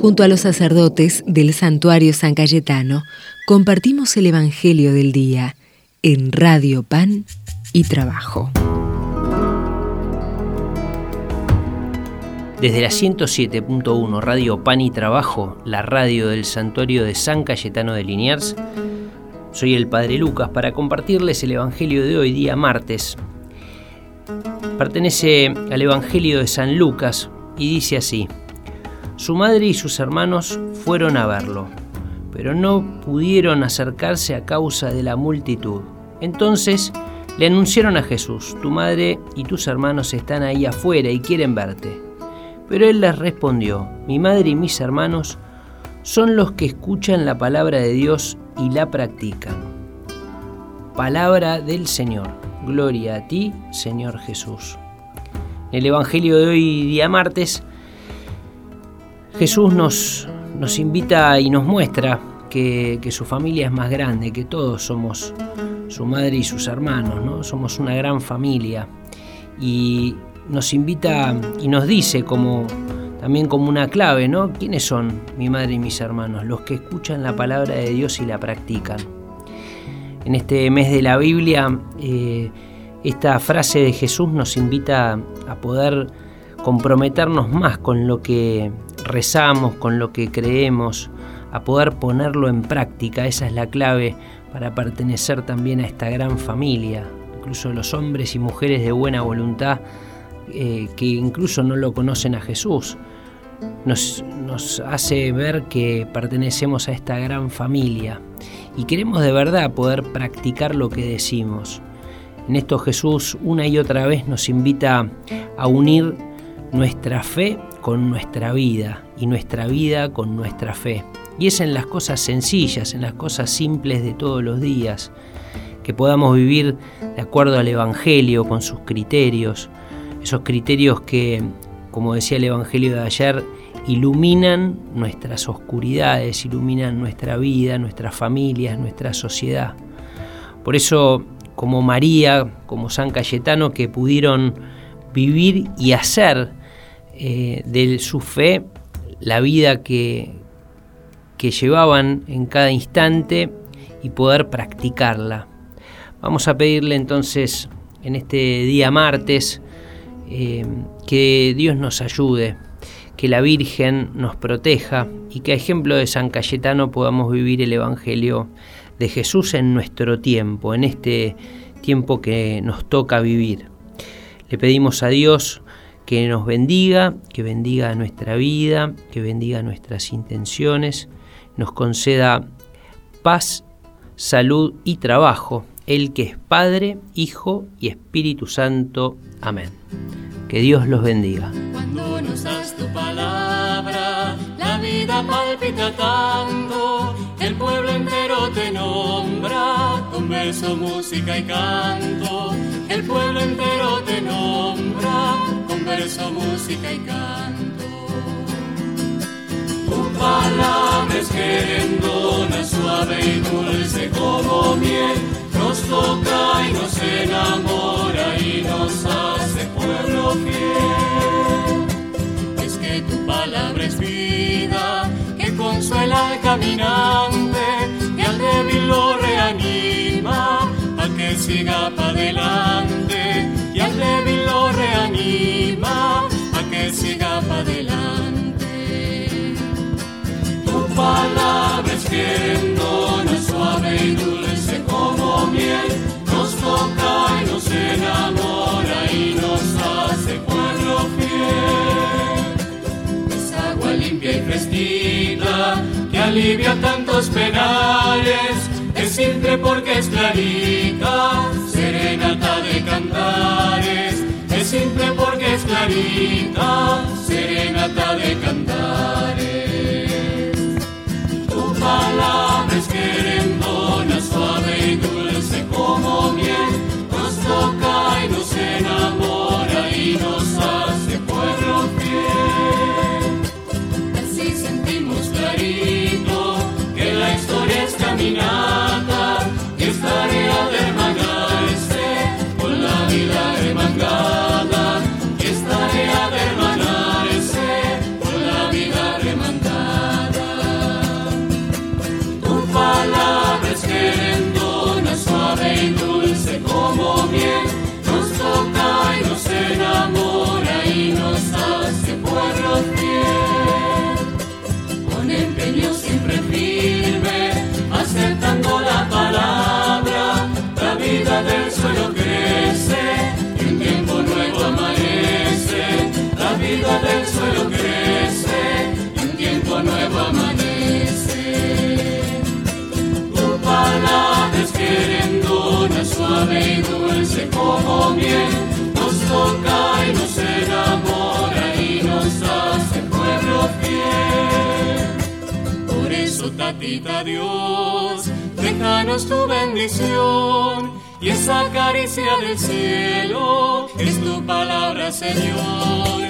Junto a los sacerdotes del santuario San Cayetano, compartimos el Evangelio del Día en Radio Pan y Trabajo. Desde la 107.1 Radio Pan y Trabajo, la radio del santuario de San Cayetano de Liniers, soy el Padre Lucas para compartirles el Evangelio de hoy, día martes. Pertenece al Evangelio de San Lucas y dice así, su madre y sus hermanos fueron a verlo, pero no pudieron acercarse a causa de la multitud. Entonces le anunciaron a Jesús, tu madre y tus hermanos están ahí afuera y quieren verte. Pero él les respondió, mi madre y mis hermanos son los que escuchan la palabra de Dios y la practican. Palabra del Señor. Gloria a ti, Señor Jesús. En el Evangelio de hoy, día martes, Jesús nos, nos invita y nos muestra que, su familia es más grande, que todos somos su madre y sus hermanos, ¿no? Somos una gran familia. Y nos invita y nos dice como también como una clave, ¿no? ¿Quiénes son mi madre y mis hermanos? Los que escuchan la palabra de Dios y la practican. En este mes de la Biblia, eh, esta frase de Jesús nos invita a poder comprometernos más con lo que rezamos, con lo que creemos, a poder ponerlo en práctica. Esa es la clave para pertenecer también a esta gran familia. Incluso los hombres y mujeres de buena voluntad eh, que incluso no lo conocen a Jesús. Nos, nos hace ver que pertenecemos a esta gran familia y queremos de verdad poder practicar lo que decimos. En esto Jesús una y otra vez nos invita a unir nuestra fe con nuestra vida y nuestra vida con nuestra fe. Y es en las cosas sencillas, en las cosas simples de todos los días, que podamos vivir de acuerdo al Evangelio, con sus criterios, esos criterios que, como decía el Evangelio de ayer, iluminan nuestras oscuridades, iluminan nuestra vida, nuestras familias, nuestra sociedad. Por eso, como María, como San Cayetano, que pudieron vivir y hacer eh, de su fe la vida que, que llevaban en cada instante y poder practicarla. Vamos a pedirle entonces en este día martes eh, que Dios nos ayude, que la Virgen nos proteja y que a ejemplo de San Cayetano podamos vivir el Evangelio de Jesús en nuestro tiempo, en este tiempo que nos toca vivir. Le pedimos a Dios que nos bendiga, que bendiga nuestra vida, que bendiga nuestras intenciones, nos conceda paz, salud y trabajo, el que es Padre, Hijo y Espíritu Santo. Amén. Que Dios los bendiga. Cuando nos das tu palabra, la vida palpita tanto, el pueblo entero te nombra, con verso, música y canto, el pueblo entero te nombra verso, música y canto. Tu palabra es querendona, suave y dulce como miel, nos toca y nos enamora y nos hace pueblo fiel. Es que tu palabra es vida, que consuela al caminante y al débil lo reanima, para que siga para adelante querendona, suave y dulce como miel, nos toca y nos enamora y nos hace pueblo fiel. Es agua limpia y fresquita que alivia tantos penales, es simple porque es clarita serenata de cantares, es simple porque es clarita, serenata de nuevo amanece. Tu palabra es querendona, suave y dulce como miel, nos toca y nos enamora y nos hace pueblo fiel. Por eso, tatita Dios, déjanos tu bendición y esa caricia del cielo es tu palabra, Señor.